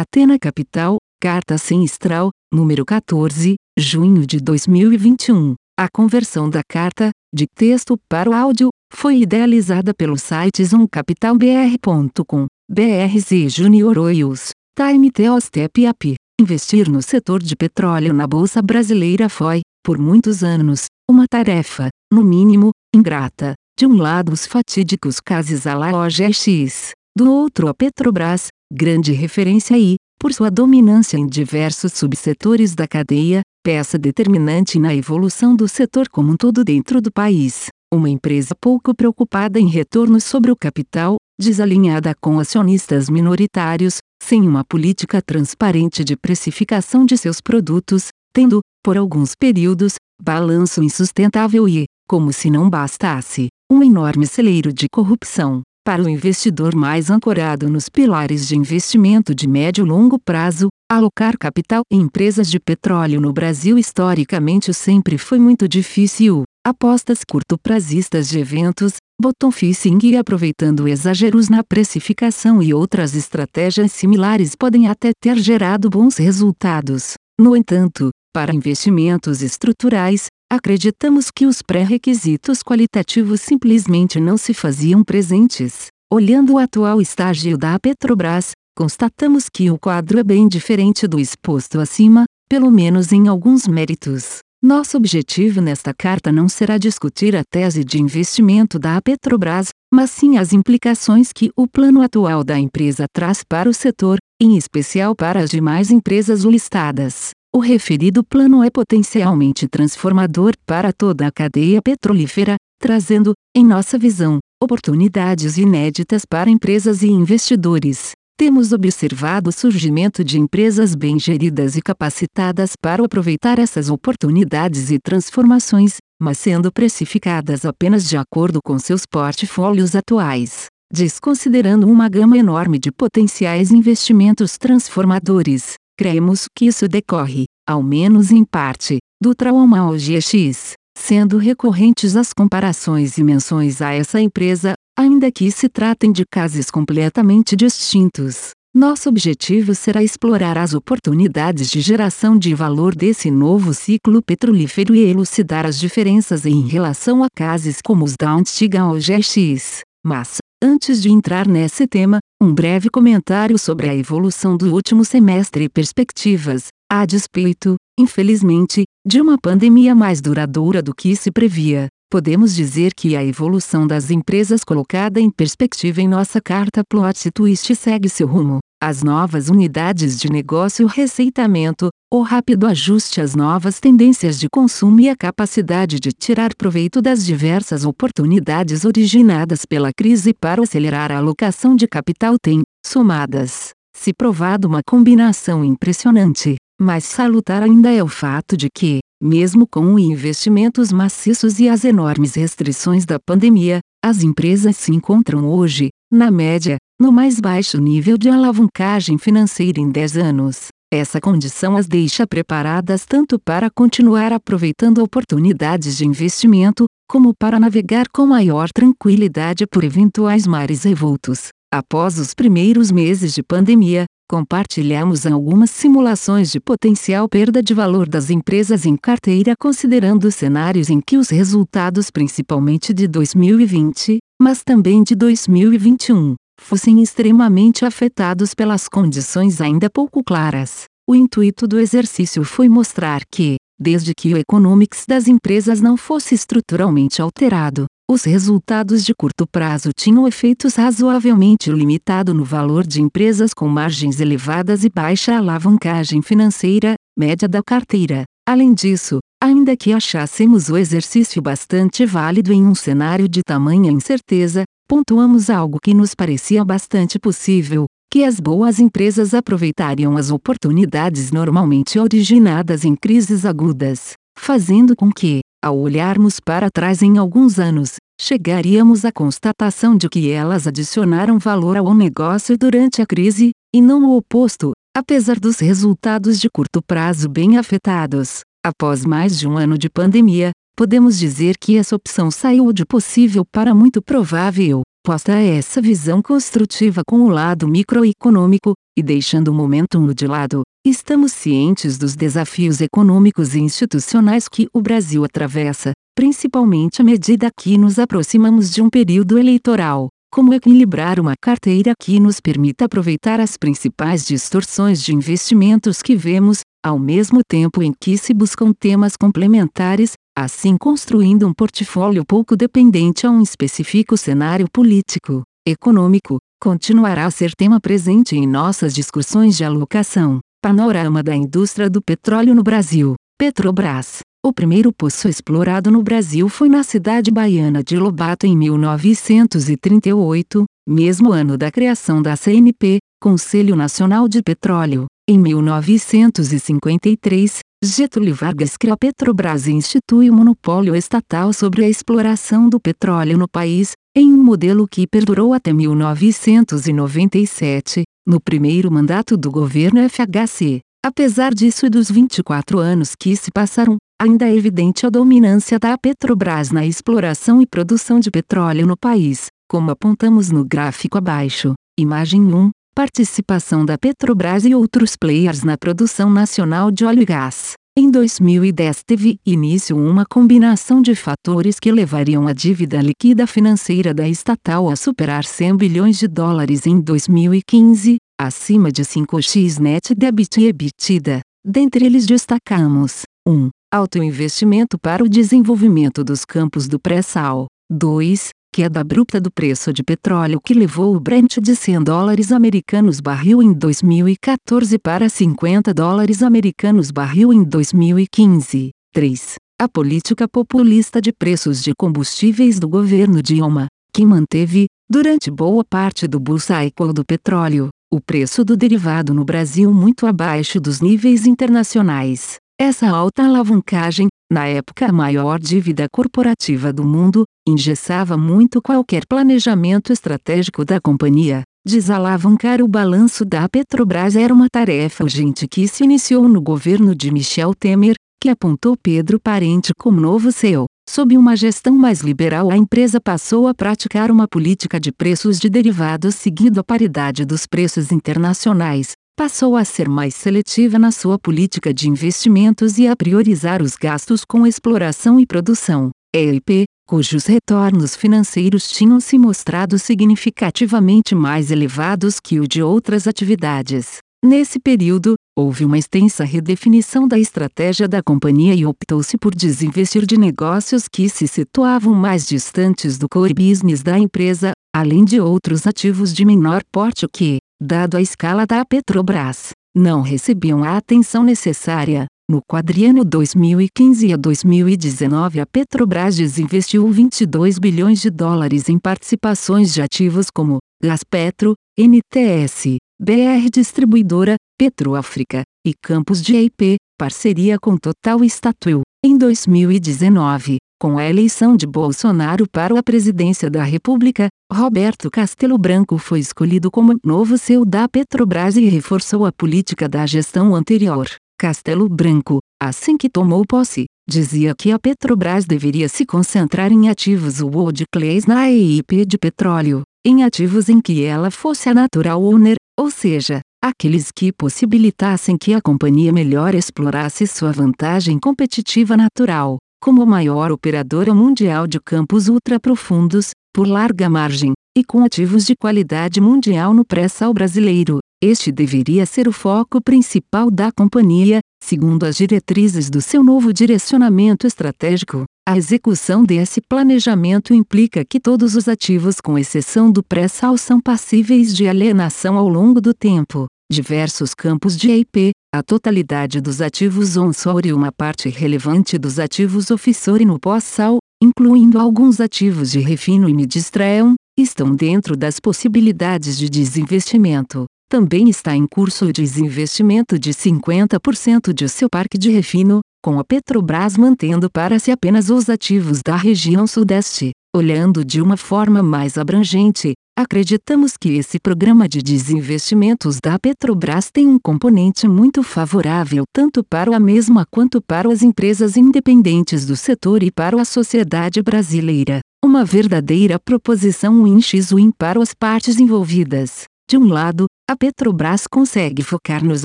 Atena Capital, Carta Semestral, número 14, junho de 2021. A conversão da carta, de texto para o áudio, foi idealizada pelo site zoomcapitalbr.com, BRZ Junior Oils, Time Step Up. Investir no setor de petróleo na Bolsa Brasileira foi, por muitos anos, uma tarefa, no mínimo, ingrata. De um lado os fatídicos casos à OGX, do outro a Petrobras, grande referência e, por sua dominância em diversos subsetores da cadeia, peça determinante na evolução do setor como um todo dentro do país. Uma empresa pouco preocupada em retorno sobre o capital, desalinhada com acionistas minoritários, sem uma política transparente de precificação de seus produtos, tendo, por alguns períodos, balanço insustentável e, como se não bastasse, um enorme celeiro de corrupção. Para o investidor mais ancorado nos pilares de investimento de médio e longo prazo, alocar capital em empresas de petróleo no Brasil historicamente sempre foi muito difícil. Apostas curto-prazistas de eventos, bottom fishing e aproveitando exageros na precificação e outras estratégias similares podem até ter gerado bons resultados. No entanto, para investimentos estruturais, acreditamos que os pré-requisitos qualitativos simplesmente não se faziam presentes. Olhando o atual estágio da Petrobras, constatamos que o quadro é bem diferente do exposto acima, pelo menos em alguns méritos. Nosso objetivo nesta carta não será discutir a tese de investimento da Petrobras, mas sim as implicações que o plano atual da empresa traz para o setor, em especial para as demais empresas listadas. O referido plano é potencialmente transformador para toda a cadeia petrolífera, trazendo, em nossa visão, oportunidades inéditas para empresas e investidores. Temos observado o surgimento de empresas bem geridas e capacitadas para aproveitar essas oportunidades e transformações, mas sendo precificadas apenas de acordo com seus portfólios atuais, desconsiderando uma gama enorme de potenciais investimentos transformadores. Cremos que isso decorre, ao menos em parte, do trauma ao GX, sendo recorrentes as comparações e menções a essa empresa, ainda que se tratem de casos completamente distintos. Nosso objetivo será explorar as oportunidades de geração de valor desse novo ciclo petrolífero e elucidar as diferenças em relação a casos como os da antiga OGX. Mas, Antes de entrar nesse tema, um breve comentário sobre a evolução do último semestre e perspectivas, a despeito, infelizmente, de uma pandemia mais duradoura do que se previa. Podemos dizer que a evolução das empresas colocada em perspectiva em nossa carta Plot Twist segue seu rumo. As novas unidades de negócio receitamento, o rápido ajuste às novas tendências de consumo e a capacidade de tirar proveito das diversas oportunidades originadas pela crise para acelerar a alocação de capital têm, somadas, se provado uma combinação impressionante. Mas salutar ainda é o fato de que, mesmo com investimentos maciços e as enormes restrições da pandemia, as empresas se encontram hoje, na média, no mais baixo nível de alavancagem financeira em 10 anos. Essa condição as deixa preparadas tanto para continuar aproveitando oportunidades de investimento, como para navegar com maior tranquilidade por eventuais mares revoltos. Após os primeiros meses de pandemia, compartilhamos algumas simulações de potencial perda de valor das empresas em carteira considerando cenários em que os resultados principalmente de 2020, mas também de 2021, fossem extremamente afetados pelas condições ainda pouco claras. O intuito do exercício foi mostrar que, desde que o economics das empresas não fosse estruturalmente alterado, os resultados de curto prazo tinham efeitos razoavelmente limitados no valor de empresas com margens elevadas e baixa alavancagem financeira, média da carteira. Além disso, ainda que achássemos o exercício bastante válido em um cenário de tamanha incerteza, pontuamos algo que nos parecia bastante possível, que as boas empresas aproveitariam as oportunidades normalmente originadas em crises agudas, fazendo com que, ao olharmos para trás em alguns anos, chegaríamos à constatação de que elas adicionaram valor ao negócio durante a crise, e não o oposto, apesar dos resultados de curto prazo bem afetados. Após mais de um ano de pandemia, podemos dizer que essa opção saiu de possível para muito provável. Posta essa visão construtiva com o lado microeconômico, e deixando o momentum de lado, estamos cientes dos desafios econômicos e institucionais que o Brasil atravessa, principalmente à medida que nos aproximamos de um período eleitoral. Como equilibrar uma carteira que nos permita aproveitar as principais distorções de investimentos que vemos, ao mesmo tempo em que se buscam temas complementares, assim construindo um portfólio pouco dependente a um específico cenário político, econômico, continuará a ser tema presente em nossas discussões de alocação. Panorama da indústria do petróleo no Brasil. Petrobras. O primeiro poço explorado no Brasil foi na cidade baiana de Lobato em 1938, mesmo ano da criação da CNP, Conselho Nacional de Petróleo. Em 1953, Getúlio Vargas cria a Petrobras e institui o monopólio estatal sobre a exploração do petróleo no país, em um modelo que perdurou até 1997, no primeiro mandato do governo FHC. Apesar disso e dos 24 anos que se passaram, ainda é evidente a dominância da Petrobras na exploração e produção de petróleo no país, como apontamos no gráfico abaixo. Imagem 1. Participação da Petrobras e outros players na produção nacional de óleo e gás. Em 2010 teve início uma combinação de fatores que levariam a dívida líquida financeira da estatal a superar 100 bilhões de dólares em 2015, acima de 5x net debit e EBITDA. Dentre eles destacamos 1. Alto investimento para o desenvolvimento dos campos do pré-sal. 2. Queda abrupta do preço de petróleo que levou o Brent de 100 dólares americanos barril em 2014 para 50 dólares americanos barril em 2015. 3. A política populista de preços de combustíveis do governo Dilma, que manteve, durante boa parte do bull cycle do petróleo, o preço do derivado no Brasil muito abaixo dos níveis internacionais. Essa alta alavancagem, na época a maior dívida corporativa do mundo, engessava muito qualquer planejamento estratégico da companhia. Desalavancar o balanço da Petrobras era uma tarefa urgente que se iniciou no governo de Michel Temer, que apontou Pedro Parente como novo CEO. Sob uma gestão mais liberal, a empresa passou a praticar uma política de preços de derivados seguindo a paridade dos preços internacionais, passou a ser mais seletiva na sua política de investimentos e a priorizar os gastos com exploração e produção. EIP, cujos retornos financeiros tinham se mostrado significativamente mais elevados que o de outras atividades. Nesse período, houve uma extensa redefinição da estratégia da companhia e optou-se por desinvestir de negócios que se situavam mais distantes do core business da empresa, além de outros ativos de menor porte que, dado a escala da Petrobras, não recebiam a atenção necessária. No quadriênio 2015 a 2019, a Petrobras desinvestiu 22 bilhões de dólares em participações de ativos como Gaspetro, NTS, BR Distribuidora, Petroáfrica, e Campos de EIP, parceria com Total Statoil. Em 2019, com a eleição de Bolsonaro para a presidência da República, Roberto Castelo Branco foi escolhido como novo CEO da Petrobras e reforçou a política da gestão anterior. Castelo Branco, assim que tomou posse, dizia que a Petrobras deveria se concentrar em ativos world class na EIP de petróleo, em ativos em que ela fosse a natural owner, ou seja, aqueles que possibilitassem que a companhia melhor explorasse sua vantagem competitiva natural, como maior operadora mundial de campos ultraprofundos, por larga margem, e com ativos de qualidade mundial no pré-sal brasileiro. Este deveria ser o foco principal da companhia, segundo as diretrizes do seu novo direcionamento estratégico. A execução desse planejamento implica que todos os ativos, com exceção do pré-sal, são passíveis de alienação ao longo do tempo. Diversos campos de EIP, a totalidade dos ativos onshore e uma parte relevante dos ativos offshore no pós-sal, incluindo alguns ativos de refino e midstream, estão dentro das possibilidades de desinvestimento. Também está em curso o desinvestimento de 50% de seu parque de refino, com a Petrobras mantendo para si apenas os ativos da região Sudeste. Olhando de uma forma mais abrangente, acreditamos que esse programa de desinvestimentos da Petrobras tem um componente muito favorável tanto para a mesma quanto para as empresas independentes do setor e para a sociedade brasileira. Uma verdadeira proposição win-win para as partes envolvidas. De um lado, A Petrobras consegue focar nos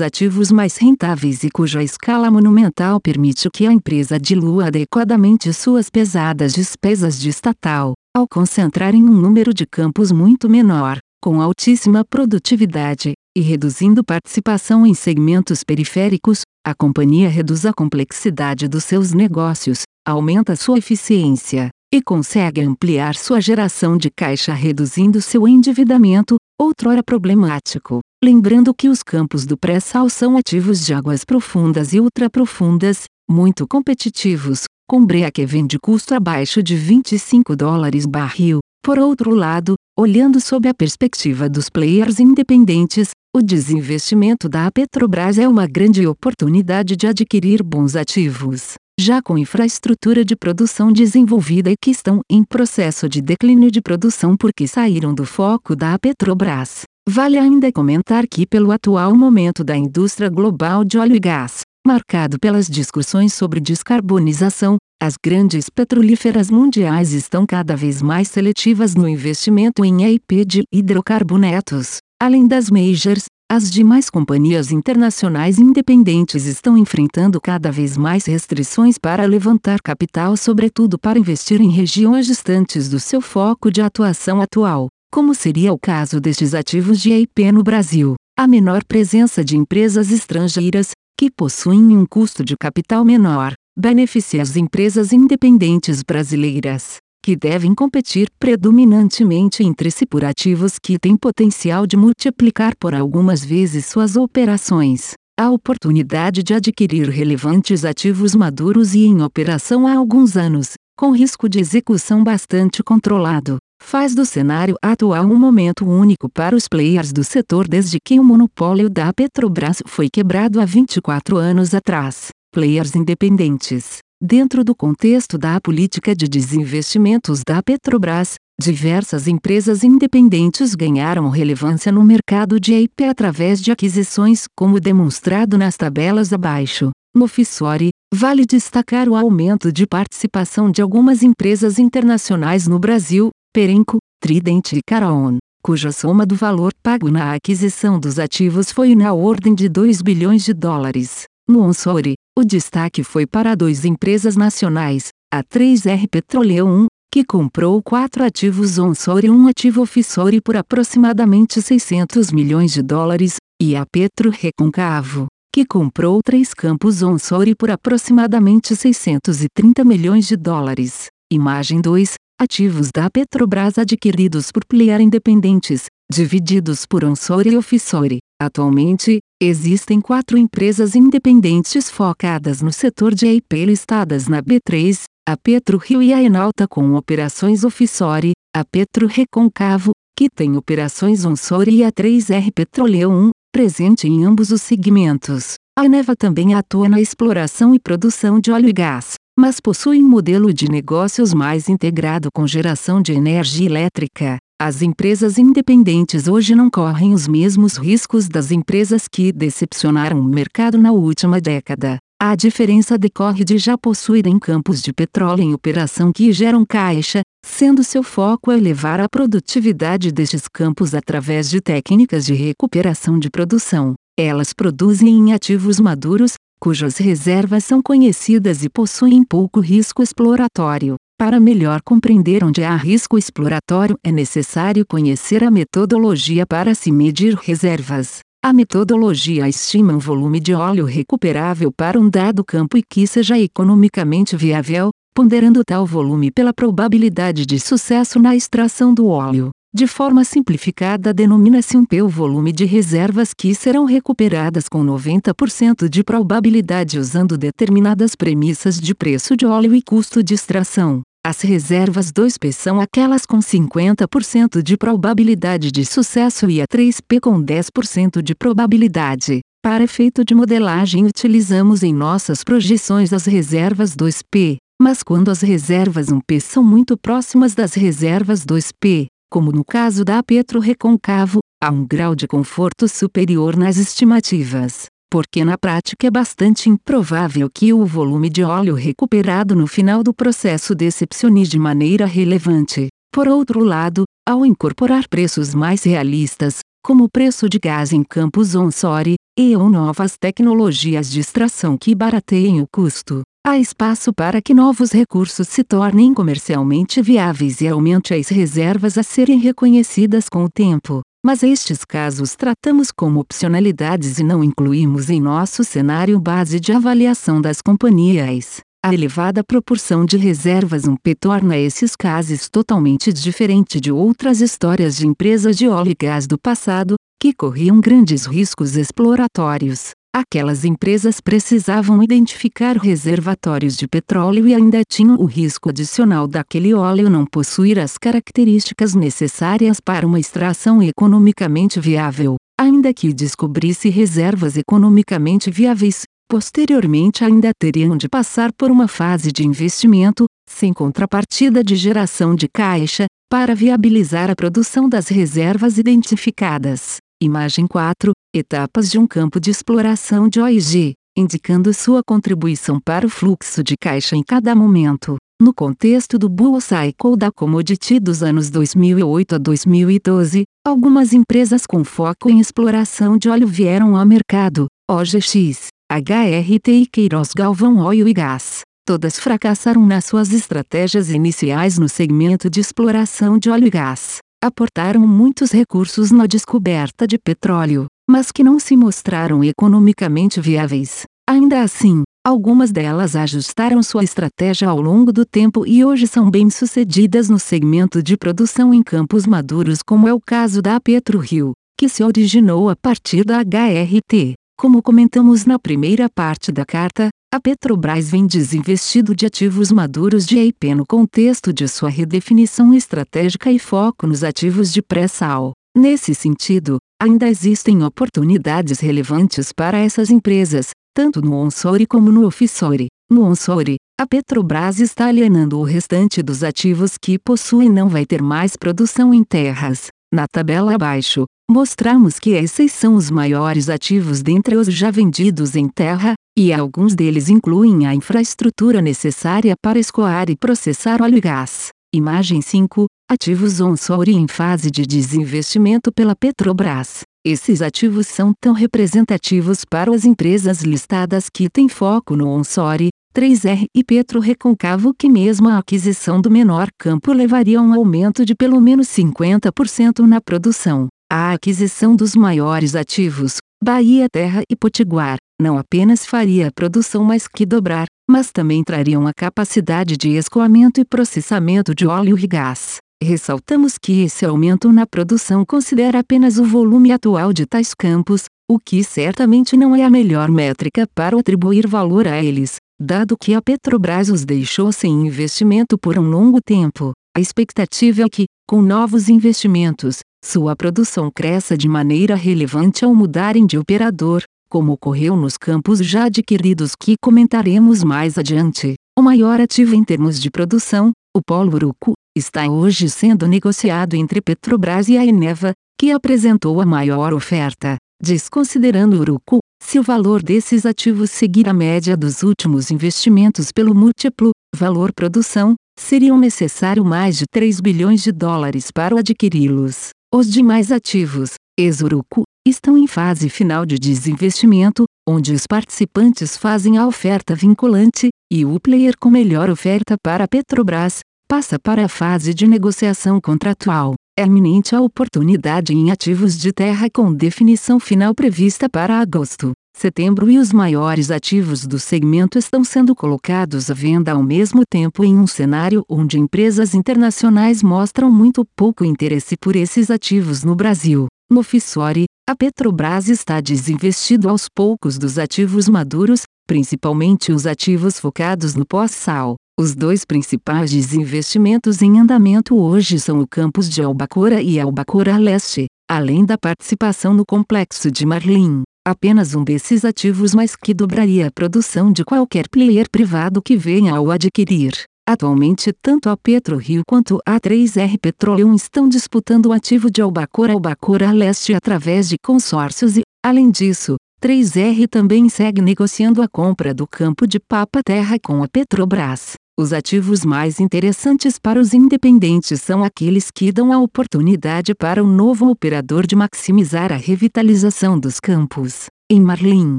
ativos mais rentáveis e cuja escala monumental permite que a empresa dilua adequadamente suas pesadas despesas de estatal, ao concentrar em um número de campos muito menor, com altíssima produtividade, e reduzindo participação em segmentos periféricos, a companhia reduz a complexidade dos seus negócios, aumenta sua eficiência, e consegue ampliar sua geração de caixa reduzindo seu endividamento, outrora problemático. Lembrando que os campos do pré-sal são ativos de águas profundas e ultraprofundas, muito competitivos, com break-even de custo abaixo de 25 dólares barril. Por outro lado, olhando sob a perspectiva dos players independentes, o desinvestimento da Petrobras é uma grande oportunidade de adquirir bons ativos já com infraestrutura de produção desenvolvida e que estão em processo de declínio de produção porque saíram do foco da Petrobras. Vale ainda comentar que, pelo atual momento da indústria global de óleo e gás, marcado pelas discussões sobre descarbonização, as grandes petrolíferas mundiais estão cada vez mais seletivas no investimento em EIP de hidrocarbonetos. Além das majors, as demais companhias internacionais independentes estão enfrentando cada vez mais restrições para levantar capital, sobretudo para investir em regiões distantes do seu foco de atuação atual, como seria o caso destes ativos de EIP no Brasil. A menor presença de empresas estrangeiras, que possuem um custo de capital menor, beneficia as empresas independentes brasileiras que devem competir predominantemente entre si por ativos que têm potencial de multiplicar por algumas vezes suas operações. A oportunidade de adquirir relevantes ativos maduros e em operação há alguns anos, com risco de execução bastante controlado, faz do cenário atual um momento único para os players do setor desde que o monopólio da Petrobras foi quebrado há 24 anos atrás. Players independentes Dentro do contexto da política de desinvestimentos da Petrobras, diversas empresas independentes ganharam relevância no mercado de EIP através de aquisições, como demonstrado nas tabelas abaixo. No Fissori, vale destacar o aumento de participação de algumas empresas internacionais no Brasil, Perenco, Trident e Caraon, cuja soma do valor pago na aquisição dos ativos foi na ordem de 2 bilhões de dólares. No Onsori, o destaque foi para duas empresas nacionais, a 3R Petroleum, que comprou quatro ativos Onsori e um ativo Offshore por aproximadamente 600 milhões de dólares, e a Petro Reconcavo, que comprou três campos Onsori por aproximadamente 630 milhões de dólares. Imagem 2. Ativos da Petrobras adquiridos por player independentes, divididos por Onsori e Offshore. Atualmente, existem quatro empresas independentes focadas no setor de EIP listadas na B3, a Petro Rio e a Enalta com operações offshore, a Petro Reconcavo, que tem operações onshore e a 3R Petroleum, presente em ambos os segmentos. A Neva também atua na exploração e produção de óleo e gás, mas possui um modelo de negócios mais integrado com geração de energia elétrica. As empresas independentes hoje não correm os mesmos riscos das empresas que decepcionaram o mercado na última década. A diferença decorre de já possuírem campos de petróleo em operação que geram caixa, sendo seu foco elevar a produtividade destes campos através de técnicas de recuperação de produção. Elas produzem em ativos maduros, cujas reservas são conhecidas e possuem pouco risco exploratório. Para melhor compreender onde há risco exploratório, é necessário conhecer a metodologia para se medir reservas. A metodologia estima um volume de óleo recuperável para um dado campo e que seja economicamente viável, ponderando tal volume pela probabilidade de sucesso na extração do óleo. De forma simplificada, denomina-se um P o volume de reservas que serão recuperadas com 90% de probabilidade usando determinadas premissas de preço de óleo e custo de extração. As reservas 2P são aquelas com 50% de probabilidade de sucesso e a 3P com 10% de probabilidade. Para efeito de modelagem, utilizamos em nossas projeções as reservas 2P, mas quando as reservas 1P são muito próximas das reservas 2P, como no caso da Petro Reconcavo, há um grau de conforto superior nas estimativas porque na prática é bastante improvável que o volume de óleo recuperado no final do processo decepcione de maneira relevante. Por outro lado, ao incorporar preços mais realistas, como o preço de gás em campos onshore, e ou novas tecnologias de extração que barateiem o custo. Há espaço para que novos recursos se tornem comercialmente viáveis e aumente as reservas a serem reconhecidas com o tempo. Mas estes casos tratamos como opcionalidades e não incluímos em nosso cenário base de avaliação das companhias. A elevada proporção de reservas um P torna esses casos totalmente diferente de outras histórias de empresas de óleo e gás do passado, que corriam grandes riscos exploratórios. Aquelas empresas precisavam identificar reservatórios de petróleo e ainda tinham o risco adicional daquele óleo não possuir as características necessárias para uma extração economicamente viável. Ainda que descobrisse reservas economicamente viáveis, Posteriormente ainda teriam de passar por uma fase de investimento, sem contrapartida de geração de caixa, para viabilizar a produção das reservas identificadas. Imagem 4: Etapas de um campo de exploração de OIG, indicando sua contribuição para o fluxo de caixa em cada momento. No contexto do Bull Cycle da Commodity dos anos 2008 a 2012, algumas empresas com foco em exploração de óleo vieram ao mercado, OGX, HRT e Queiroz Galvão Óleo e Gás. Todas fracassaram nas suas estratégias iniciais no segmento de exploração de óleo e gás. Aportaram muitos recursos na descoberta de petróleo, mas que não se mostraram economicamente viáveis. Ainda assim, algumas delas ajustaram sua estratégia ao longo do tempo e hoje são bem-sucedidas no segmento de produção em campos maduros, como é o caso da PetroRio, que se originou a partir da HRT. Como comentamos na primeira parte da carta, a Petrobras vem desinvestido de ativos maduros de EIP no contexto de sua redefinição estratégica e foco nos ativos de pré-sal. Nesse sentido, ainda existem oportunidades relevantes para essas empresas, tanto no onshore como no offshore. No onshore, a Petrobras está alienando o restante dos ativos que possui e não vai ter mais produção em terras. Na tabela abaixo, mostramos que esses são os maiores ativos dentre os já vendidos em terra, e alguns deles incluem a infraestrutura necessária para escoar e processar óleo e gás. Imagem 5: Ativos onshore em fase de desinvestimento pela Petrobras. Esses ativos são tão representativos para as empresas listadas que têm foco no onshore, 3R e Petro Reconcavo que mesmo a aquisição do menor campo levaria a um aumento de pelo menos 50% na produção. A aquisição dos maiores ativos, Bahia Terra e Potiguar, não apenas faria a produção mais que dobrar, mas também trariam a capacidade de escoamento e processamento de óleo e gás. Ressaltamos que esse aumento na produção considera apenas o volume atual de tais campos, o que certamente não é a melhor métrica para atribuir valor a eles, dado que a Petrobras os deixou sem investimento por um longo tempo. A expectativa é que, com novos investimentos, sua produção cresça de maneira relevante ao mudarem de operador, como ocorreu nos campos já adquiridos que comentaremos mais adiante. O maior ativo em termos de produção, o Polo Urucu, está hoje sendo negociado entre Petrobras e a Eneva, que apresentou a maior oferta. Desconsiderando Urucu, se o valor desses ativos seguir a média dos últimos investimentos pelo múltiplo, valor produção, seriam necessário mais de 3 bilhões de dólares para adquiri-los. Os demais ativos, Exurucu, estão em fase final de desinvestimento, onde os participantes fazem a oferta vinculante, e o player com melhor oferta para a Petrobras, passa para a fase de negociação contratual. É iminente a oportunidade em ativos de terra com definição final prevista para agosto, setembro e os maiores ativos do segmento estão sendo colocados à venda ao mesmo tempo em um cenário onde empresas internacionais mostram muito pouco interesse por esses ativos no Brasil. No Fissori, a Petrobras está desinvestido aos poucos dos ativos maduros, principalmente os ativos focados no pós-sal. Os dois principais desinvestimentos em andamento hoje são o campus de Albacora e Albacora Leste, além da participação no complexo de Marlim. Apenas um desses ativos mais que dobraria a produção de qualquer player privado que venha ao adquirir. Atualmente tanto a PetroRio quanto a 3R Petroleum estão disputando o ativo de Albacora Albacora Leste através de consórcios e, além disso, 3R também segue negociando a compra do campo de Papa-Terra com a Petrobras. Os ativos mais interessantes para os independentes são aqueles que dão a oportunidade para o novo operador de maximizar a revitalização dos campos. Em Marlim,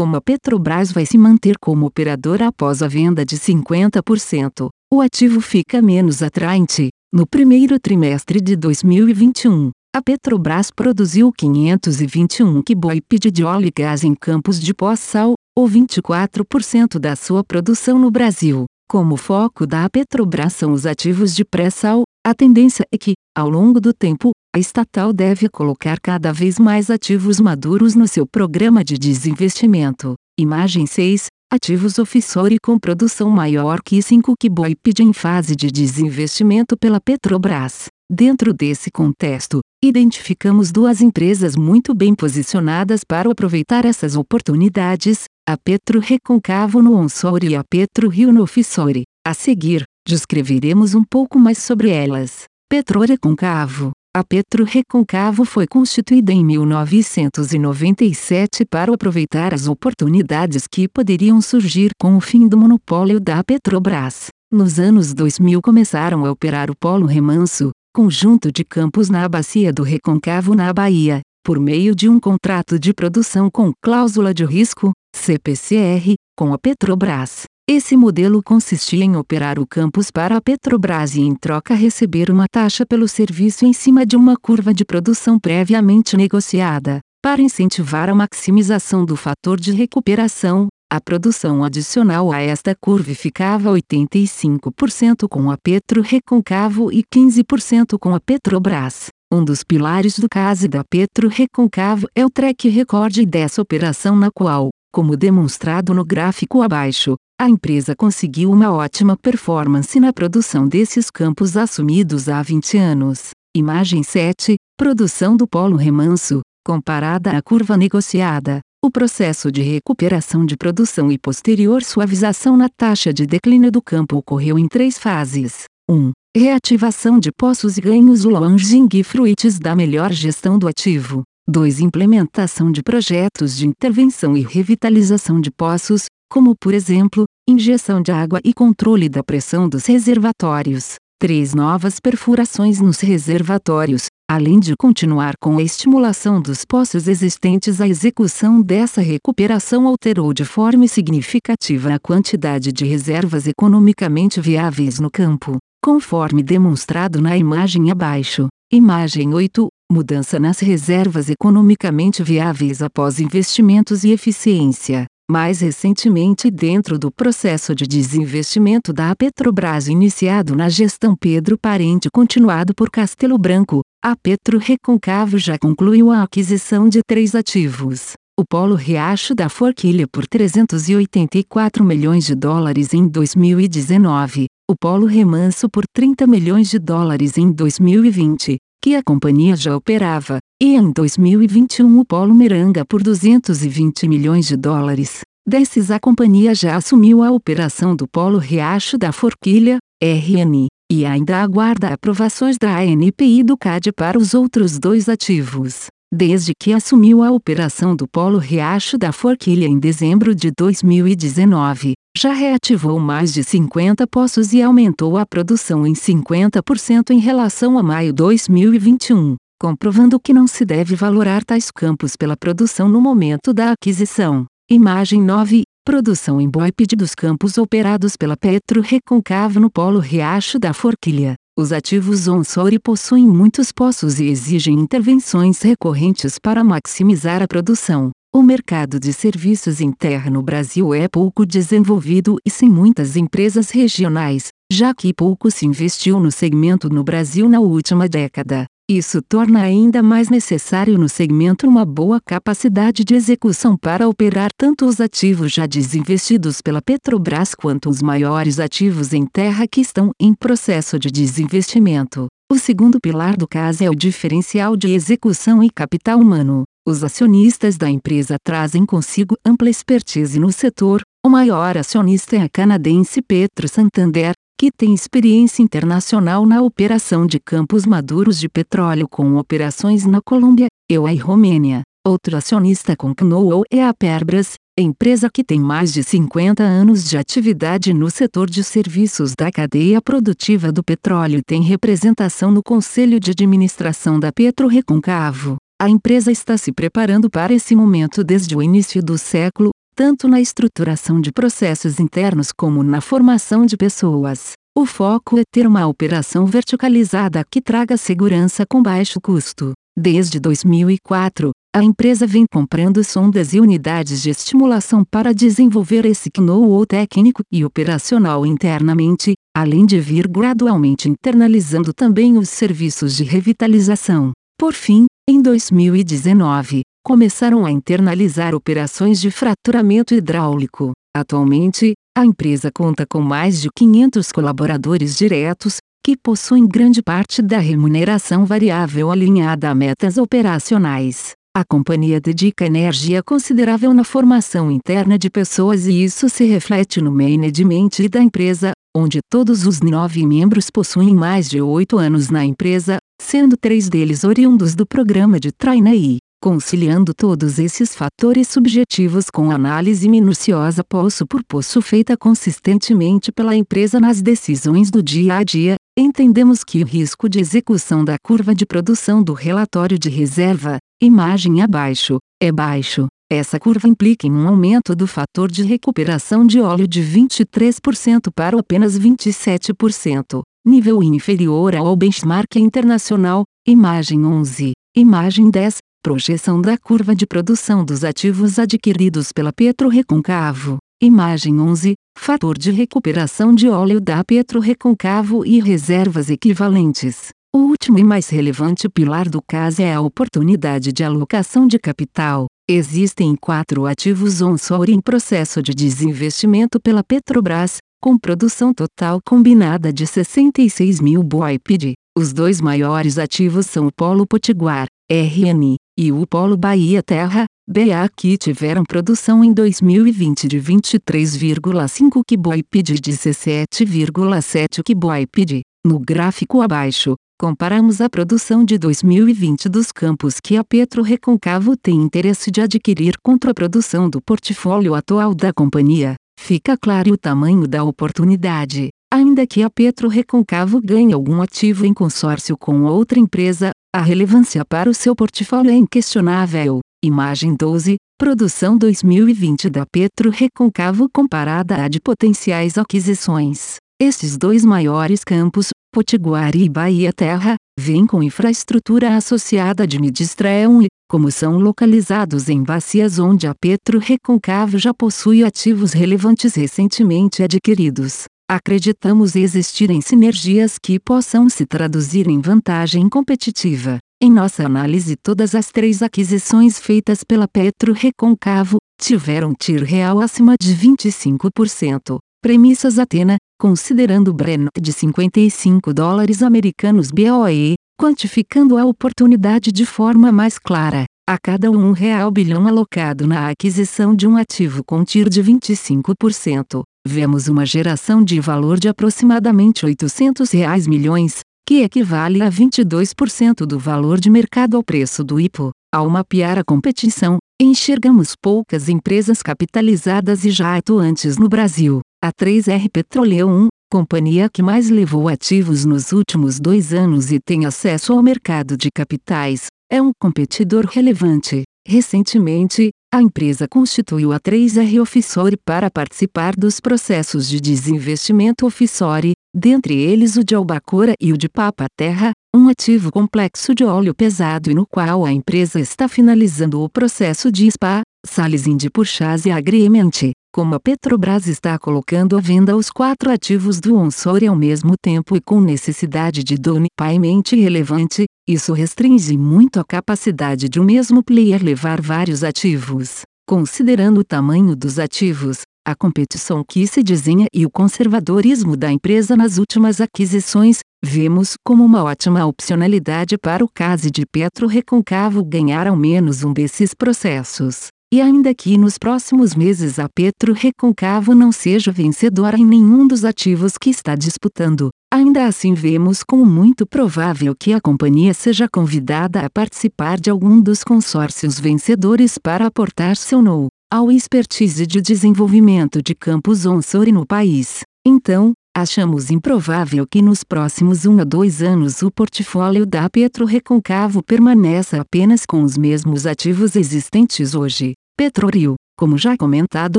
como a Petrobras vai se manter como operador após a venda de 50%, o ativo fica menos atraente. No primeiro trimestre de 2021, a Petrobras produziu 521 kboip de óleo e gás em campos de pós-sal, ou 24% da sua produção no Brasil. Como foco da Petrobras são os ativos de pré-sal, a tendência é que, ao longo do tempo, a estatal deve colocar cada vez mais ativos maduros no seu programa de desinvestimento. Imagem 6. Ativos offshore com produção maior que 5 kboip em fase de desinvestimento pela Petrobras. Dentro desse contexto, identificamos duas empresas muito bem posicionadas para aproveitar essas oportunidades, a Petro Reconcavo no onshore e a Petro Rio no offshore. A seguir, descreveremos um pouco mais sobre elas. Petro Reconcavo a Petro Reconcavo foi constituída em 1997 para aproveitar as oportunidades que poderiam surgir com o fim do monopólio da Petrobras. Nos anos 2000 começaram a operar o Polo Remanso, conjunto de campos na bacia do Reconcavo na Bahia, por meio de um contrato de produção com cláusula de risco, CPCR, com a Petrobras. Esse modelo consistia em operar o campus para a Petrobras e em troca receber uma taxa pelo serviço em cima de uma curva de produção previamente negociada. Para incentivar a maximização do fator de recuperação, a produção adicional a esta curva ficava 85% com a Petro Reconcavo e 15% com a Petrobras. Um dos pilares do caso da Petro Reconcavo é o track record dessa operação na qual, como demonstrado no gráfico abaixo, a empresa conseguiu uma ótima performance na produção desses campos assumidos há 20 anos. Imagem 7. Produção do polo remanso, comparada à curva negociada. O processo de recuperação de produção e posterior suavização na taxa de declínio do campo ocorreu em três fases. 1. Reativação de poços e ganhos longing e fruites da melhor gestão do ativo. 2. Implementação de projetos de intervenção e revitalização de poços, como por exemplo, injeção de água e controle da pressão dos reservatórios. 3. Novas perfurações nos reservatórios, além de continuar com a estimulação dos poços existentes. A execução dessa recuperação alterou de forma significativa a quantidade de reservas economicamente viáveis no campo, conforme demonstrado na imagem abaixo. Imagem 8 Mudança nas reservas economicamente viáveis após investimentos e eficiência. Mais recentemente, dentro do processo de desinvestimento da Petrobras iniciado na gestão Pedro Parente continuado por Castelo Branco, a Petro Reconcavo já concluiu a aquisição de três ativos. O Polo Riacho da Forquilha por 384 milhões de dólares em 2019, o Polo Remanso por 30 milhões de dólares em 2020, que a companhia já operava, e em 2021 o Polo Miranga por 220 milhões de dólares. Desses a companhia já assumiu a operação do Polo Riacho da Forquilha, RN, e ainda aguarda aprovações da ANP e do CAD para os outros dois ativos. Desde que assumiu a operação do Polo Riacho da Forquilha em dezembro de 2019, já reativou mais de 50 poços e aumentou a produção em 50% em relação a maio 2021, comprovando que não se deve valorar tais campos pela produção no momento da aquisição. Imagem 9. Produção em BOIPD dos campos operados pela Petro Reconcavo no Polo Riacho da Forquilha. Os ativos onshore possuem muitos poços e exigem intervenções recorrentes para maximizar a produção. O mercado de serviços interno no Brasil é pouco desenvolvido e sem muitas empresas regionais, já que pouco se investiu no segmento no Brasil na última década. Isso torna ainda mais necessário no segmento uma boa capacidade de execução para operar tanto os ativos já desinvestidos pela Petrobras quanto os maiores ativos em terra que estão em processo de desinvestimento. O segundo pilar do caso é o diferencial de execução e capital humano. Os acionistas da empresa trazem consigo ampla expertise no setor. O maior acionista é a canadense Petro Santander, que tem experiência internacional na operação de campos maduros de petróleo com operações na Colômbia, EUA e Romênia. Outro acionista com Knoll é a Perbras, empresa que tem mais de 50 anos de atividade no setor de serviços da cadeia produtiva do petróleo e tem representação no Conselho de Administração da Petro Reconcavo. A empresa está se preparando para esse momento desde o início do século, tanto na estruturação de processos internos como na formação de pessoas. O foco é ter uma operação verticalizada que traga segurança com baixo custo. Desde 2004, a empresa vem comprando sondas e unidades de estimulação para desenvolver esse know-how técnico e operacional internamente, além de vir gradualmente internalizando também os serviços de revitalização. Por fim, em 2019, começaram a internalizar operações de fraturamento hidráulico. Atualmente, a empresa conta com mais de 500 colaboradores diretos, que possuem grande parte da remuneração variável alinhada a metas operacionais. A companhia dedica energia considerável na formação interna de pessoas e isso se reflete no management da empresa, onde todos os nove membros possuem mais de oito anos na empresa, sendo três deles oriundos do programa de trainee. Conciliando todos esses fatores subjetivos com análise minuciosa poço por poço feita consistentemente pela empresa nas decisões do dia a dia, entendemos que o risco de execução da curva de produção do relatório de reserva, imagem abaixo, é baixo. Essa curva implica em um aumento do fator de recuperação de óleo de 23% para apenas 27%, nível inferior ao benchmark internacional, imagem 11. Imagem 10, projeção da curva de produção dos ativos adquiridos pela Petro Reconcavo. Imagem 11, fator de recuperação de óleo da Petro Reconcavo e reservas equivalentes. O último e mais relevante pilar do caso é a oportunidade de alocação de capital. Existem quatro ativos onshore em processo de desinvestimento pela Petrobras, com produção total combinada de 66 mil BOIPD. Os dois maiores ativos são o Polo Potiguar, RN, e o Polo Bahia Terra, BA que tiveram produção em 2020 de 23,5 kBOIPD e 17,7 kBOIPD. No gráfico abaixo, comparamos a produção de 2020 dos campos que a Petro Reconcavo tem interesse de adquirir contra a produção do portfólio atual da companhia. Fica claro o tamanho da oportunidade. Ainda que a Petro Reconcavo ganhe algum ativo em consórcio com outra empresa, a relevância para o seu portfólio é inquestionável. Imagem 12, produção 2020 da Petro Reconcavo comparada à de potenciais aquisições. Estes dois maiores campos, Potiguar e Bahia Terra, vêm com infraestrutura associada de midstream e, como são localizados em bacias onde a Petro Reconcavo já possui ativos relevantes recentemente adquiridos, acreditamos existirem sinergias que possam se traduzir em vantagem competitiva. Em nossa análise todas as três aquisições feitas pela Petro Reconcavo, tiveram TIR real acima de 25%. Premissas Atena, considerando Brent de 55 dólares americanos BOE, quantificando a oportunidade de forma mais clara. A cada um real bilhão alocado na aquisição de um ativo com TIR de 25%, vemos uma geração de valor de aproximadamente 800 reais milhões, que equivale a 22% do valor de mercado ao preço do IPO. Ao mapear a competição, enxergamos poucas empresas capitalizadas e já atuantes no Brasil. A 3R Petroleum, companhia que mais levou ativos nos últimos dois anos e tem acesso ao mercado de capitais, é um competidor relevante. Recentemente, a empresa constituiu a 3R Offshore para participar dos processos de desinvestimento offshore, dentre eles o de Albacora e o de Papa Terra, um ativo complexo de óleo pesado e no qual a empresa está finalizando o processo de SPA, Sales de Purchase Agreement. Como a Petrobras está colocando à venda os quatro ativos do onshore ao mesmo tempo e com necessidade de dono payment relevante, isso restringe muito a capacidade de um mesmo player levar vários ativos. Considerando o tamanho dos ativos, a competição que se desenha e o conservadorismo da empresa nas últimas aquisições, vemos como uma ótima opcionalidade para o caso de Petro Reconcavo ganhar ao menos um desses processos. E ainda que nos próximos meses a Petro Reconcavo não seja vencedora em nenhum dos ativos que está disputando, ainda assim vemos como muito provável que a companhia seja convidada a participar de algum dos consórcios vencedores para aportar seu know ao expertise de desenvolvimento de campos onshore no país. Então, achamos improvável que nos próximos um a dois anos o portfólio da Petro Reconcavo permaneça apenas com os mesmos ativos existentes hoje. PetroRio, como já comentado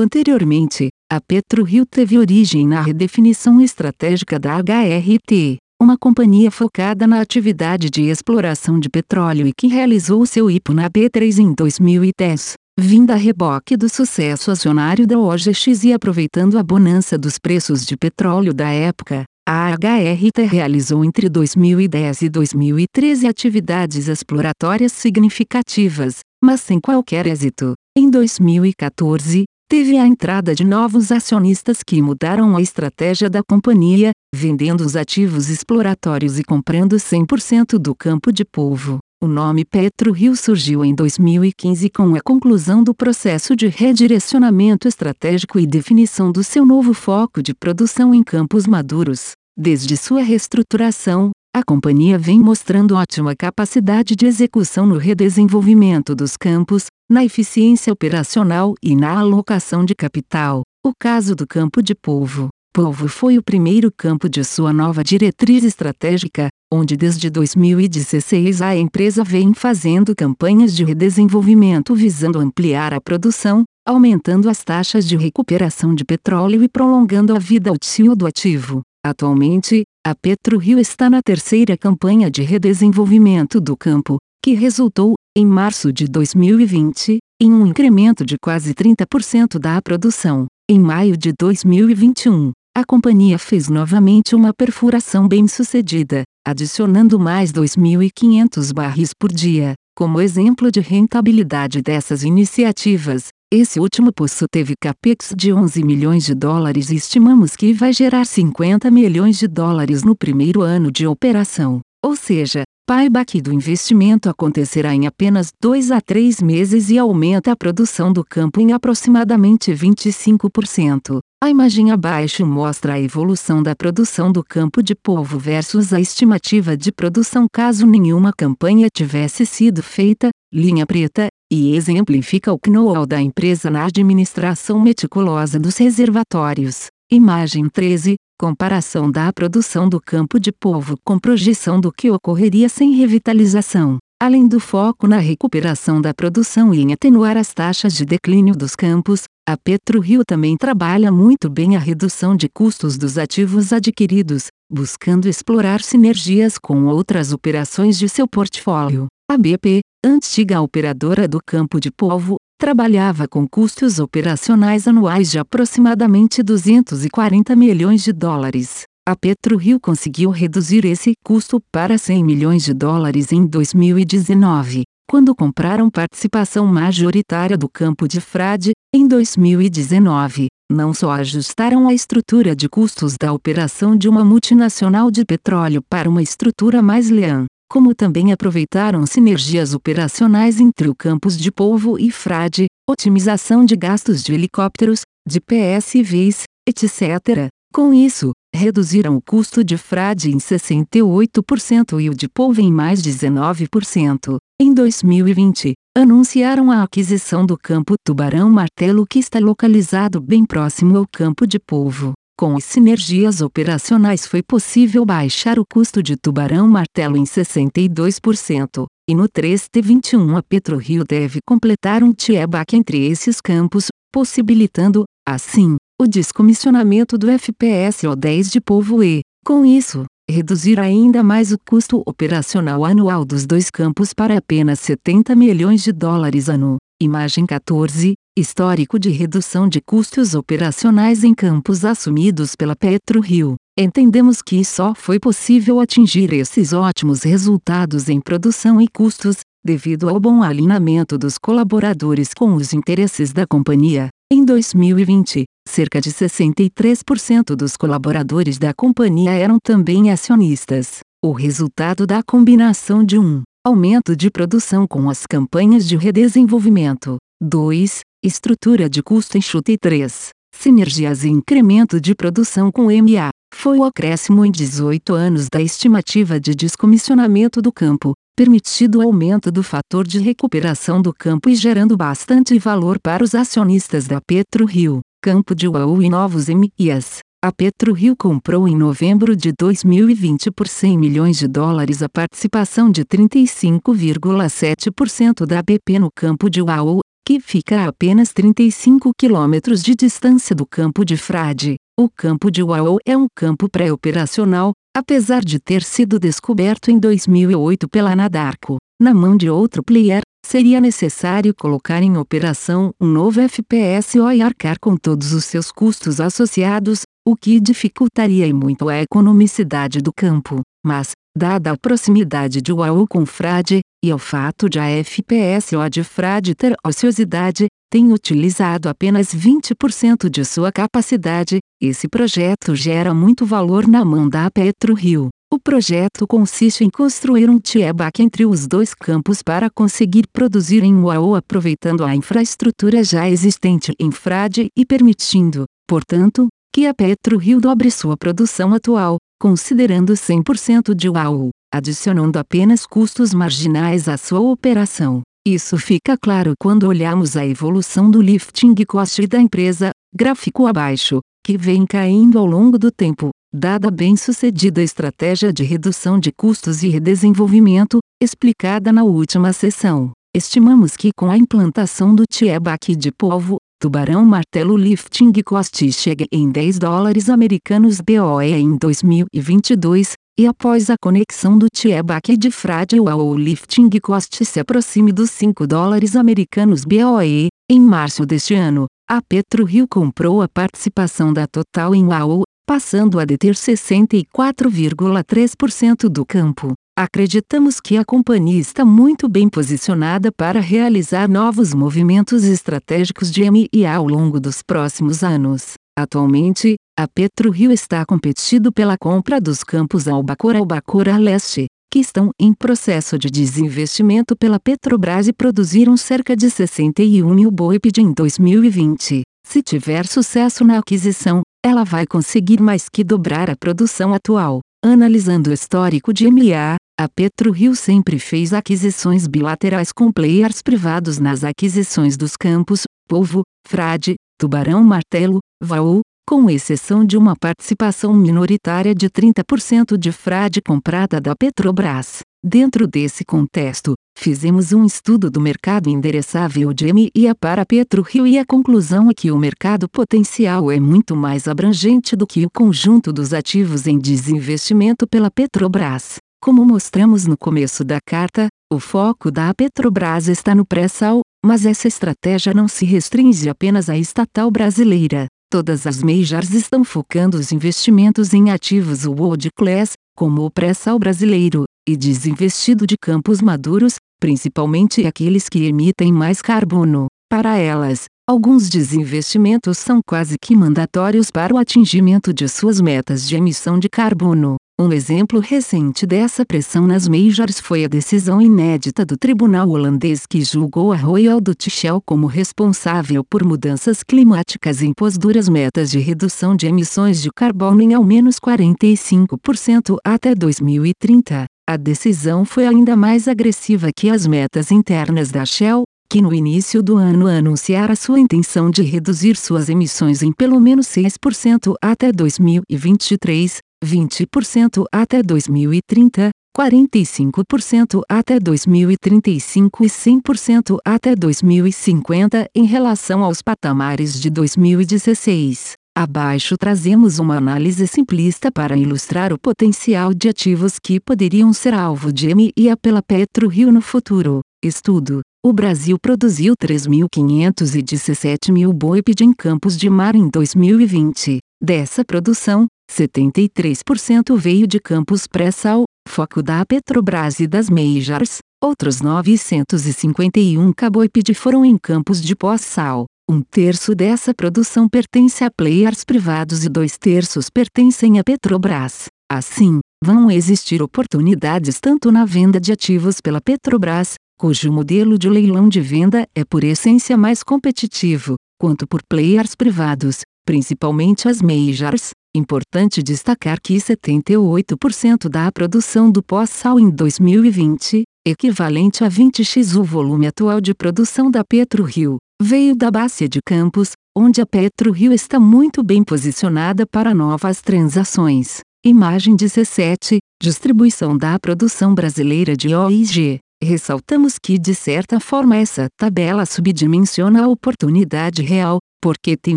anteriormente, a PetroRio teve origem na redefinição estratégica da HRT, uma companhia focada na atividade de exploração de petróleo e que realizou seu IPO na B3 em 2010 vinda a reboque do sucesso acionário da OGX e aproveitando a bonança dos preços de petróleo da época, a HRT realizou entre 2010 e 2013 atividades exploratórias significativas, mas sem qualquer êxito. Em 2014, teve a entrada de novos acionistas que mudaram a estratégia da companhia, vendendo os ativos exploratórios e comprando 100% do campo de polvo. O nome PetroRio surgiu em 2015 com a conclusão do processo de redirecionamento estratégico e definição do seu novo foco de produção em campos maduros. Desde sua reestruturação, a companhia vem mostrando ótima capacidade de execução no redesenvolvimento dos campos, na eficiência operacional e na alocação de capital. O caso do campo de polvo. Polvo foi o primeiro campo de sua nova diretriz estratégica, onde desde 2016 a empresa vem fazendo campanhas de redesenvolvimento visando ampliar a produção, aumentando as taxas de recuperação de petróleo e prolongando a vida útil do ativo. Atualmente, a PetroRio está na terceira campanha de redesenvolvimento do campo, que resultou, em março de 2020, em um incremento de quase 30% da produção. Em maio de 2021, a companhia fez novamente uma perfuração bem-sucedida, adicionando mais 2.500 barris por dia. Como exemplo de rentabilidade dessas iniciativas, esse último poço teve capex de 11 milhões de dólares e estimamos que vai gerar 50 milhões de dólares no primeiro ano de operação. Ou seja, payback do investimento acontecerá em apenas 2 a 3 meses e aumenta a produção do campo em aproximadamente 25%. A imagem abaixo mostra a evolução da produção do campo de polvo versus a estimativa de produção caso nenhuma campanha tivesse sido feita, linha preta, e exemplifica o know-how da empresa na administração meticulosa dos reservatórios. Imagem 13, comparação da produção do campo de polvo com projeção do que ocorreria sem revitalização. Além do foco na recuperação da produção e em atenuar as taxas de declínio dos campos, a PetroRio também trabalha muito bem a redução de custos dos ativos adquiridos, buscando explorar sinergias com outras operações de seu portfólio. A BP, antiga operadora do campo de polvo, trabalhava com custos operacionais anuais de aproximadamente 240 milhões de dólares. A PetroRio conseguiu reduzir esse custo para 100 milhões de dólares em 2019, quando compraram participação majoritária do campo de Frade, em 2019. Não só ajustaram a estrutura de custos da operação de uma multinacional de petróleo para uma estrutura mais leã, como também aproveitaram sinergias operacionais entre o campus de polvo e Frade, otimização de gastos de helicópteros, de PSVs, etc. Com isso, reduziram o custo de frade em 68% e o de polvo em mais 19%. Em 2020, anunciaram a aquisição do campo Tubarão Martelo que está localizado bem próximo ao campo de polvo. Com as sinergias operacionais foi possível baixar o custo de Tubarão Martelo em 62%, e no 3T21 a PetroRio deve completar um tieback entre esses campos, possibilitando, assim, o descomissionamento do FPS O10 de polvo e, com isso, reduzir ainda mais o custo operacional anual dos dois campos para apenas 70 milhões de dólares ano. Imagem 14. Histórico de redução de custos operacionais em campos assumidos pela PetroRio. Entendemos que só foi possível atingir esses ótimos resultados em produção e custos, devido ao bom alinhamento dos colaboradores com os interesses da companhia. Em 2020, cerca de 63% dos colaboradores da companhia eram também acionistas. O resultado da combinação de um aumento de produção com as campanhas de redesenvolvimento, 2. Estrutura de custo enxuta e 3. Sinergias e incremento de produção com MA. Foi o acréscimo em 18 anos da estimativa de descomissionamento do campo, permitido o aumento do fator de recuperação do campo e gerando bastante valor para os acionistas da PetroRio, campo de UAU e novos MIAs. A PetroRio comprou em novembro de 2020 por 100 milhões de dólares a participação de 35,7% da BP no campo de UAU, que fica a apenas 35 quilômetros de distância do campo de Frade. O campo de Uau é um campo pré-operacional, apesar de ter sido descoberto em 2008 pela Anadarko. Na mão de outro player, seria necessário colocar em operação um novo FPSO e arcar com todos os seus custos associados, o que dificultaria muito a economicidade do campo. Mas, dada a proximidade de UAU com Frade, e ao fato de a FPSO de Frade ter ociosidade, tem utilizado apenas 20% de sua capacidade, esse projeto gera muito valor na mão da PetroRio. O projeto consiste em construir um tieback entre os dois campos para conseguir produzir em UAU aproveitando a infraestrutura já existente em Frade e permitindo, portanto, que a PetroRio dobre sua produção atual, considerando 100% de UAU, adicionando apenas custos marginais à sua operação. Isso fica claro quando olhamos a evolução do lifting cost da empresa, gráfico abaixo, que vem caindo ao longo do tempo, dada a bem-sucedida estratégia de redução de custos e redesenvolvimento, explicada na última sessão. Estimamos que com a implantação do tieback de polvo, Tubarão Martelo Lifting Cost chega em 10 dólares americanos BOE em 2022, e após a conexão do Tieback de Frade o Lifting Cost se aproxime dos 5 dólares americanos BOE, em março deste ano, a PetroRio comprou a participação da Total em UAU, passando a deter 64,3% do campo. Acreditamos que a companhia está muito bem posicionada para realizar novos movimentos estratégicos de MIA ao longo dos próximos anos. Atualmente, a PetroRio está competindo pela compra dos campos Albacora Albacora Leste, que estão em processo de desinvestimento pela Petrobras e produziram cerca de 61 mil BOIPD em 2020. Se tiver sucesso na aquisição, ela vai conseguir mais que dobrar a produção atual. Analisando o histórico de MA, a PetroRio sempre fez aquisições bilaterais com players privados nas aquisições dos campos, Polvo, Frade, Tubarão Martelo, Vaú, com exceção de uma participação minoritária de 30% de Frade comprada da Petrobras. Dentro desse contexto, fizemos um estudo do mercado endereçável de MIA para PetroRio e a conclusão é que o mercado potencial é muito mais abrangente do que o conjunto dos ativos em desinvestimento pela Petrobras. Como mostramos no começo da carta, o foco da Petrobras está no pré-sal, mas essa estratégia não se restringe apenas à estatal brasileira. Todas as majors estão focando os investimentos em ativos world class, como o pré-sal brasileiro, e desinvestido de campos maduros, principalmente aqueles que emitem mais carbono. Para elas, alguns desinvestimentos são quase que mandatórios para o atingimento de suas metas de emissão de carbono. Um exemplo recente dessa pressão nas majors foi a decisão inédita do tribunal holandês que julgou a Royal Dutch Shell como responsável por mudanças climáticas e impôs duras metas de redução de emissões de carbono em ao menos 45% até 2030. A decisão foi ainda mais agressiva que as metas internas da Shell, que no início do ano anunciara sua intenção de reduzir suas emissões em pelo menos 6% até 2023, 20% até 2030, 45% até 2035 e 100% até 2050 em relação aos patamares de 2016. Abaixo trazemos uma análise simplista para ilustrar o potencial de ativos que poderiam ser alvo de MIA pela PetroRio no futuro. Estudo: O Brasil produziu 3.517 mil BOIPD em campos de mar em 2020. Dessa produção, 73% veio de campos pré-sal, foco da Petrobras e das Majors, outros 951 caboipid foram em campos de pós-sal. Um terço dessa produção pertence a players privados e dois terços pertencem à Petrobras. Assim, vão existir oportunidades tanto na venda de ativos pela Petrobras, cujo modelo de leilão de venda é por essência mais competitivo, quanto por players privados, principalmente as majors. Importante destacar que 78% da produção do pós-sal em 2020, equivalente a 20x o volume atual de produção da PetroRio, veio da Bacia de Campos, onde a PetroRio está muito bem posicionada para novas transações. Imagem 17, distribuição da produção brasileira de OIG. Ressaltamos que de certa forma essa tabela subdimensiona a oportunidade real, porque tem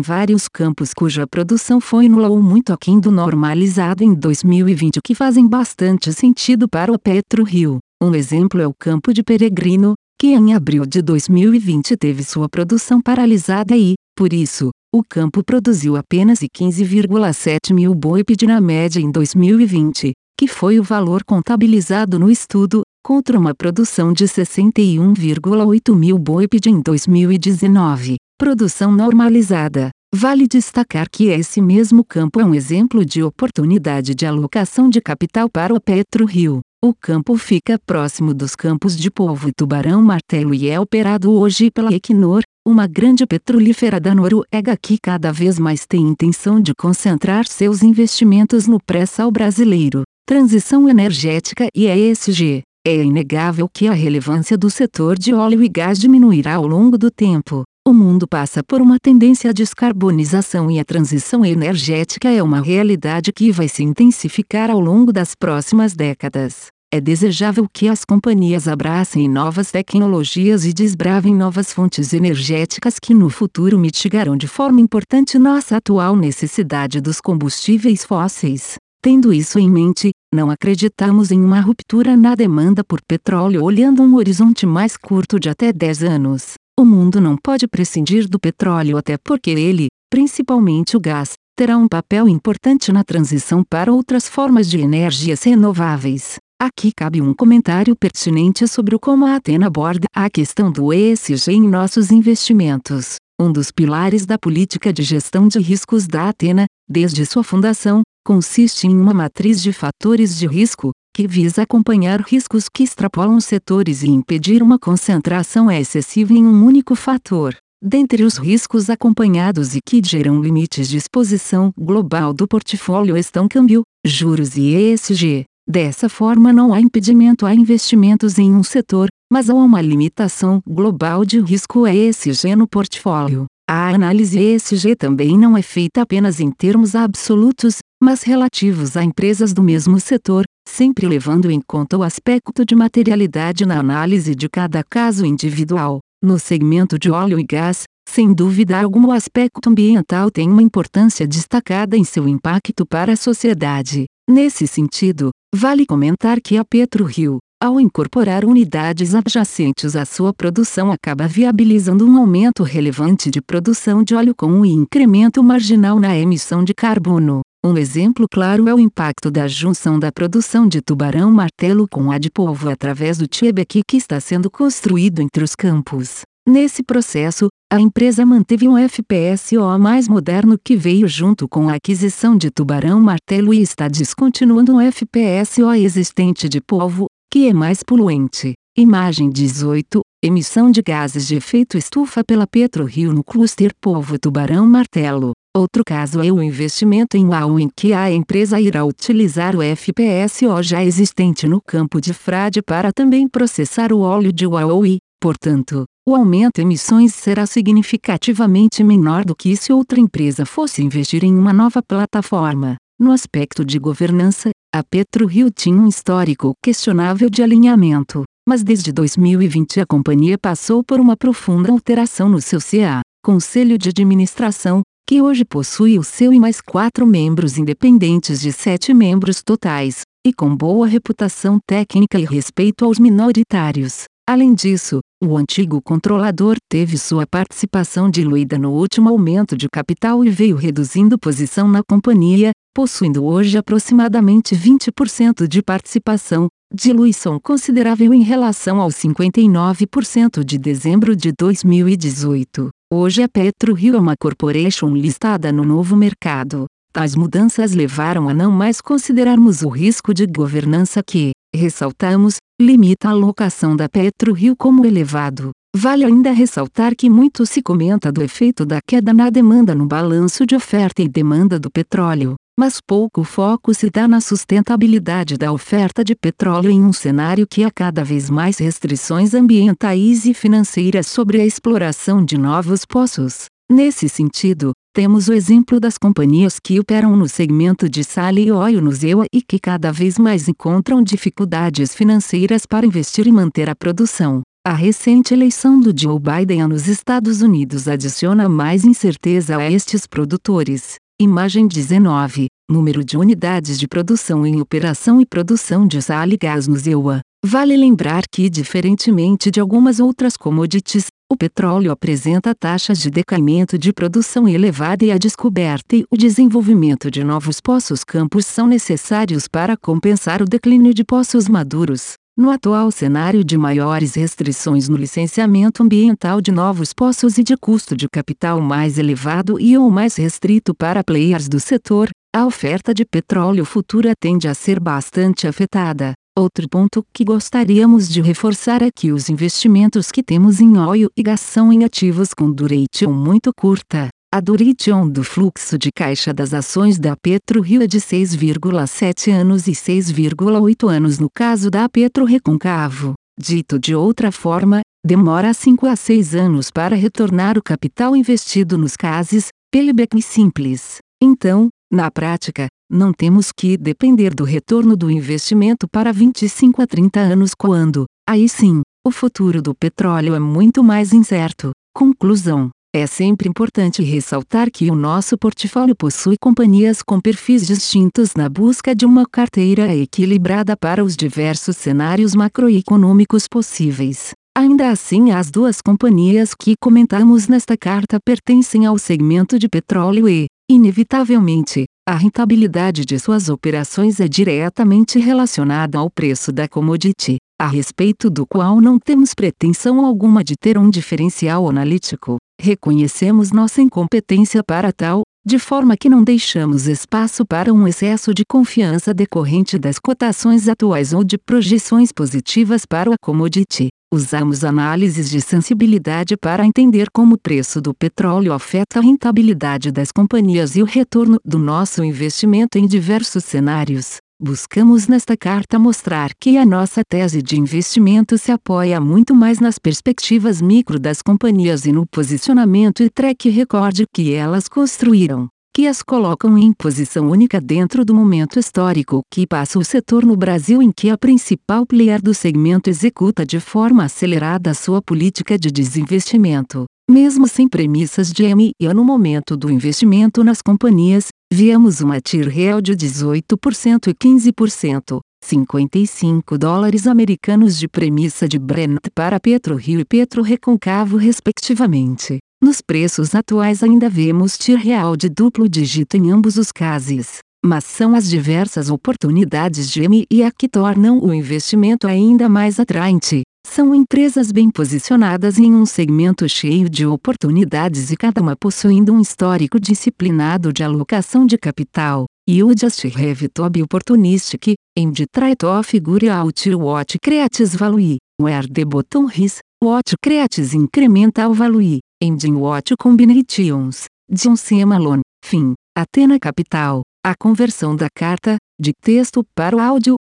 vários campos cuja produção foi nula ou muito aquém do normalizado em 2020 que fazem bastante sentido para o PetroRio. Um exemplo é o campo de Peregrino, que em abril de 2020 teve sua produção paralisada e, por isso, o campo produziu apenas 15,7 mil BOIPD na média em 2020, que foi o valor contabilizado no estudo, contra uma produção de 61,8 mil BOIPD em 2019. Produção normalizada. Vale destacar que esse mesmo campo é um exemplo de oportunidade de alocação de capital para o PetroRio. O campo fica próximo dos campos de Polvo e Tubarão Martelo e é operado hoje pela Equinor, uma grande petrolífera da Noruega que cada vez mais tem intenção de concentrar seus investimentos no pré-sal brasileiro. Transição energética e ESG. É inegável que a relevância do setor de óleo e gás diminuirá ao longo do tempo. O mundo passa por uma tendência à descarbonização e a transição energética é uma realidade que vai se intensificar ao longo das próximas décadas. É desejável que as companhias abracem novas tecnologias e desbravem novas fontes energéticas que no futuro mitigarão de forma importante nossa atual necessidade dos combustíveis fósseis. Tendo isso em mente, não acreditamos em uma ruptura na demanda por petróleo olhando um horizonte mais curto de até 10 anos. O mundo não pode prescindir do petróleo até porque ele, principalmente o gás, terá um papel importante na transição para outras formas de energias renováveis. Aqui cabe um comentário pertinente sobre como a Atena aborda a questão do ESG em nossos investimentos. Um dos pilares da política de gestão de riscos da Atena, desde sua fundação, consiste em uma matriz de fatores de risco, que visa acompanhar riscos que extrapolam setores e impedir uma concentração excessiva em um único fator. Dentre os riscos acompanhados e que geram limites de exposição global do portfólio estão câmbio, juros e ESG. Dessa forma não há impedimento a investimentos em um setor, mas há uma limitação global de risco ESG no portfólio. A análise ESG também não é feita apenas em termos absolutos, mas relativos a empresas do mesmo setor, sempre levando em conta o aspecto de materialidade na análise de cada caso individual. No segmento de óleo e gás, sem dúvida alguma o aspecto ambiental tem uma importância destacada em seu impacto para a sociedade. Nesse sentido, vale comentar que a PetroRio, ao incorporar unidades adjacentes à sua produção, acaba viabilizando um aumento relevante de produção de óleo com um incremento marginal na emissão de carbono. Um exemplo claro é o impacto da junção da produção de tubarão-martelo com a de polvo através do Tiebeck que está sendo construído entre os campos. Nesse processo, a empresa manteve um FPSO mais moderno que veio junto com a aquisição de Tubarão Martelo e está descontinuando um FPSO existente de polvo, que é mais poluente. Imagem 18. Emissão de gases de efeito estufa pela PetroRio no cluster Polvo Tubarão Martelo. Outro caso é o investimento em UAU em que a empresa irá utilizar o FPSO já existente no campo de Frade para também processar o óleo de UAU e, portanto, o aumento emissões será significativamente menor do que se outra empresa fosse investir em uma nova plataforma. No aspecto de governança, a PetroRio tinha um histórico questionável de alinhamento, mas desde 2020 a companhia passou por uma profunda alteração no seu CA, Conselho de Administração, que hoje possui o seu e mais quatro membros independentes de sete membros totais, e com boa reputação técnica e respeito aos minoritários. Além disso, o antigo controlador teve sua participação diluída no último aumento de capital e veio reduzindo posição na companhia, possuindo hoje aproximadamente 20% de participação, diluição considerável em relação aos 59% de dezembro de 2018. Hoje a PetroRio é uma corporation listada no novo mercado. Tais mudanças levaram a não mais considerarmos o risco de governança que, ressaltamos, limita a alocação da PetroRio como elevado. Vale ainda ressaltar que muito se comenta do efeito da queda na demanda no balanço de oferta e demanda do petróleo, mas pouco foco se dá na sustentabilidade da oferta de petróleo em um cenário que há cada vez mais restrições ambientais e financeiras sobre a exploração de novos poços. Nesse sentido, temos o exemplo das companhias que operam no segmento de sal e óleo no ZEUA e que cada vez mais encontram dificuldades financeiras para investir e manter a produção. A recente eleição do Joe Biden nos Estados Unidos adiciona mais incerteza a estes produtores. Imagem 19. Número de unidades de produção em operação e produção de sal e gás no ZEUA. Vale lembrar que, diferentemente de algumas outras commodities, o petróleo apresenta taxas de decaimento de produção elevada e a descoberta e o desenvolvimento de novos poços campos são necessários para compensar o declínio de poços maduros. No atual cenário de maiores restrições no licenciamento ambiental de novos poços e de custo de capital mais elevado e ou mais restrito para players do setor, a oferta de petróleo futura tende a ser bastante afetada. Outro ponto que gostaríamos de reforçar é que os investimentos que temos em óleo e gás são em ativos com duration muito curta. A duration do fluxo de caixa das ações da PetroRio é de 6,7 anos e 6,8 anos no caso da Petro Reconcavo. Dito de outra forma, demora 5 a 6 anos para retornar o capital investido nos casos, payback simples. Então, na prática, não temos que depender do retorno do investimento para 25 a 30 anos quando, aí sim, o futuro do petróleo é muito mais incerto. Conclusão. É sempre importante ressaltar que o nosso portfólio possui companhias com perfis distintos na busca de uma carteira equilibrada para os diversos cenários macroeconômicos possíveis. Ainda assim, as duas companhias que comentamos nesta carta pertencem ao segmento de petróleo e, Inevitavelmente, a rentabilidade de suas operações é diretamente relacionada ao preço da commodity, a respeito do qual não temos pretensão alguma de ter um diferencial analítico. Reconhecemos nossa incompetência para tal, de forma que não deixamos espaço para um excesso de confiança decorrente das cotações atuais ou de projeções positivas para a commodity. Usamos análises de sensibilidade para entender como o preço do petróleo afeta a rentabilidade das companhias e o retorno do nosso investimento em diversos cenários. Buscamos nesta carta mostrar que a nossa tese de investimento se apoia muito mais nas perspectivas micro das companhias e no posicionamento e track record que elas construíram que as colocam em posição única dentro do momento histórico que passa o setor no Brasil em que a principal player do segmento executa de forma acelerada sua política de desinvestimento. Mesmo sem premissas de M e no momento do investimento nas companhias, viemos uma TIR real de 18% e 15%. 55 dólares americanos de premissa de Brent para PetroRio e Petro Reconcavo respectivamente. Nos preços atuais ainda vemos TIR real de duplo dígito em ambos os casos, mas são as diversas oportunidades de M&A que tornam o investimento ainda mais atraente. São empresas bem posicionadas em um segmento cheio de oportunidades e cada uma possuindo um histórico disciplinado de alocação de capital. You just have to be opportunistic, and try to figure out creates value, where the bottom is, what creates incremental value. Engine Watch Combinations, John C. Malone, fim, Atena Capital. A conversão da carta, de texto para o áudio,